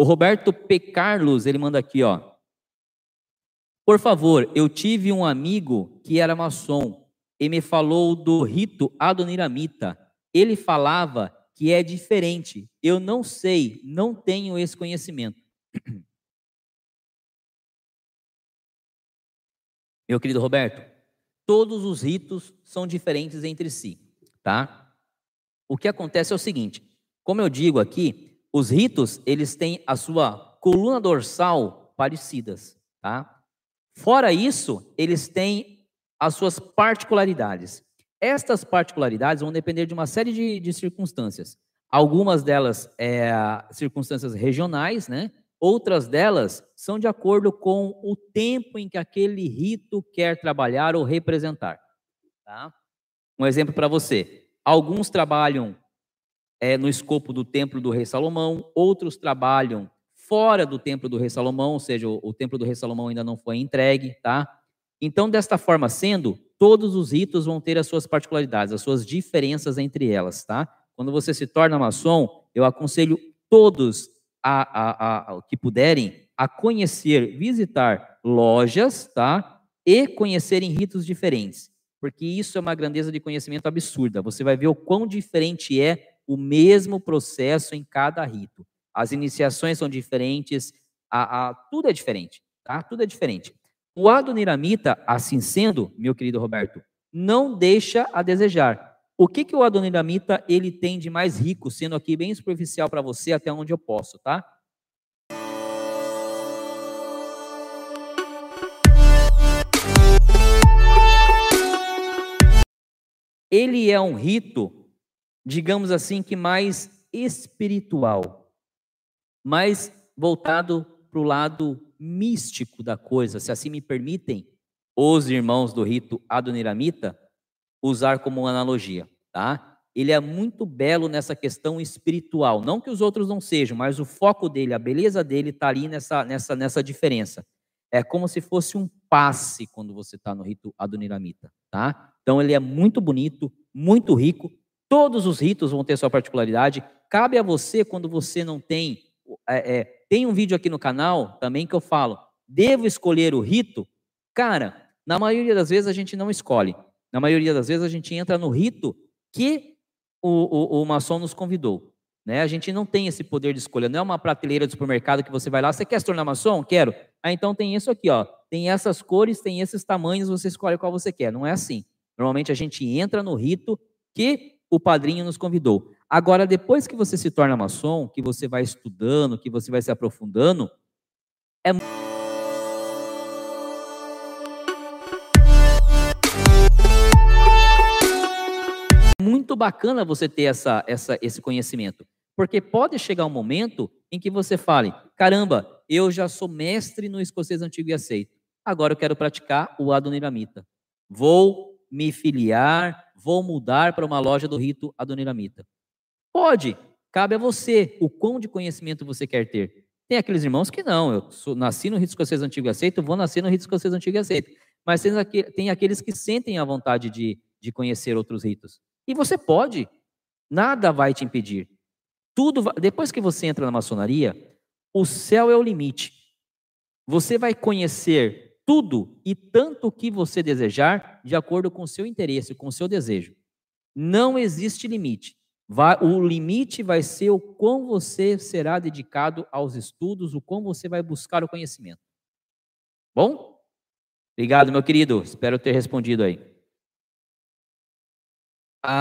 O Roberto P. Carlos, ele manda aqui, ó. Por favor, eu tive um amigo que era maçom e me falou do rito adoniramita. Ele falava que é diferente. Eu não sei, não tenho esse conhecimento. Meu querido Roberto, todos os ritos são diferentes entre si, tá? O que acontece é o seguinte, como eu digo aqui, os ritos, eles têm a sua coluna dorsal parecidas, tá? Fora isso, eles têm as suas particularidades. Estas particularidades vão depender de uma série de, de circunstâncias. Algumas delas é circunstâncias regionais, né? Outras delas são de acordo com o tempo em que aquele rito quer trabalhar ou representar. Tá? Um exemplo para você. Alguns trabalham é, no escopo do templo do rei Salomão, outros trabalham fora do templo do rei Salomão, ou seja, o, o templo do rei Salomão ainda não foi entregue, tá? Então, desta forma sendo, todos os ritos vão ter as suas particularidades, as suas diferenças entre elas, tá? Quando você se torna maçom, eu aconselho todos a, a, a, que puderem a conhecer, visitar lojas, tá? E conhecerem ritos diferentes, porque isso é uma grandeza de conhecimento absurda. Você vai ver o quão diferente é o mesmo processo em cada rito. As iniciações são diferentes, a, a, tudo é diferente, tá? Tudo é diferente. O Adoniramita, assim sendo, meu querido Roberto, não deixa a desejar. O que, que o Adoniramita ele tem de mais rico, sendo aqui bem superficial para você até onde eu posso, tá? Ele é um rito, digamos assim, que mais espiritual, mais voltado para o lado místico da coisa, se assim me permitem, os irmãos do rito adoniramita, usar como analogia, tá? Ele é muito belo nessa questão espiritual, não que os outros não sejam, mas o foco dele, a beleza dele está ali nessa, nessa, nessa diferença. É como se fosse um passe quando você está no rito adoniramita, tá? Então ele é muito bonito, muito rico. Todos os ritos vão ter sua particularidade. Cabe a você quando você não tem é, é, tem um vídeo aqui no canal também que eu falo, devo escolher o rito? Cara, na maioria das vezes a gente não escolhe. Na maioria das vezes a gente entra no rito que o, o, o maçom nos convidou. Né? A gente não tem esse poder de escolha. Não é uma prateleira de supermercado que você vai lá, você quer se tornar maçom? Quero. Ah, então tem isso aqui, ó. Tem essas cores, tem esses tamanhos, você escolhe qual você quer. Não é assim. Normalmente a gente entra no rito que o padrinho nos convidou. Agora, depois que você se torna maçom, que você vai estudando, que você vai se aprofundando, é muito bacana você ter essa, essa, esse conhecimento. Porque pode chegar um momento em que você fale: caramba, eu já sou mestre no escocês antigo e aceito. Agora eu quero praticar o adoniramita. Vou me filiar, vou mudar para uma loja do rito adoniramita. Pode, cabe a você o quão de conhecimento você quer ter. Tem aqueles irmãos que não, eu sou, nasci no rito escocês antigo e aceito, vou nascer no rito escocês antigo e aceito. Mas tem, aqueles que sentem a vontade de, de conhecer outros ritos. E você pode, nada vai te impedir. Tudo, depois que você entra na maçonaria, o céu é o limite. Você vai conhecer tudo e tanto o que você desejar de acordo com o seu interesse, com o seu desejo. Não existe limite. Vai, o limite vai ser o quão você será dedicado aos estudos, o quão você vai buscar o conhecimento. Bom? Obrigado, meu querido. Espero ter respondido aí.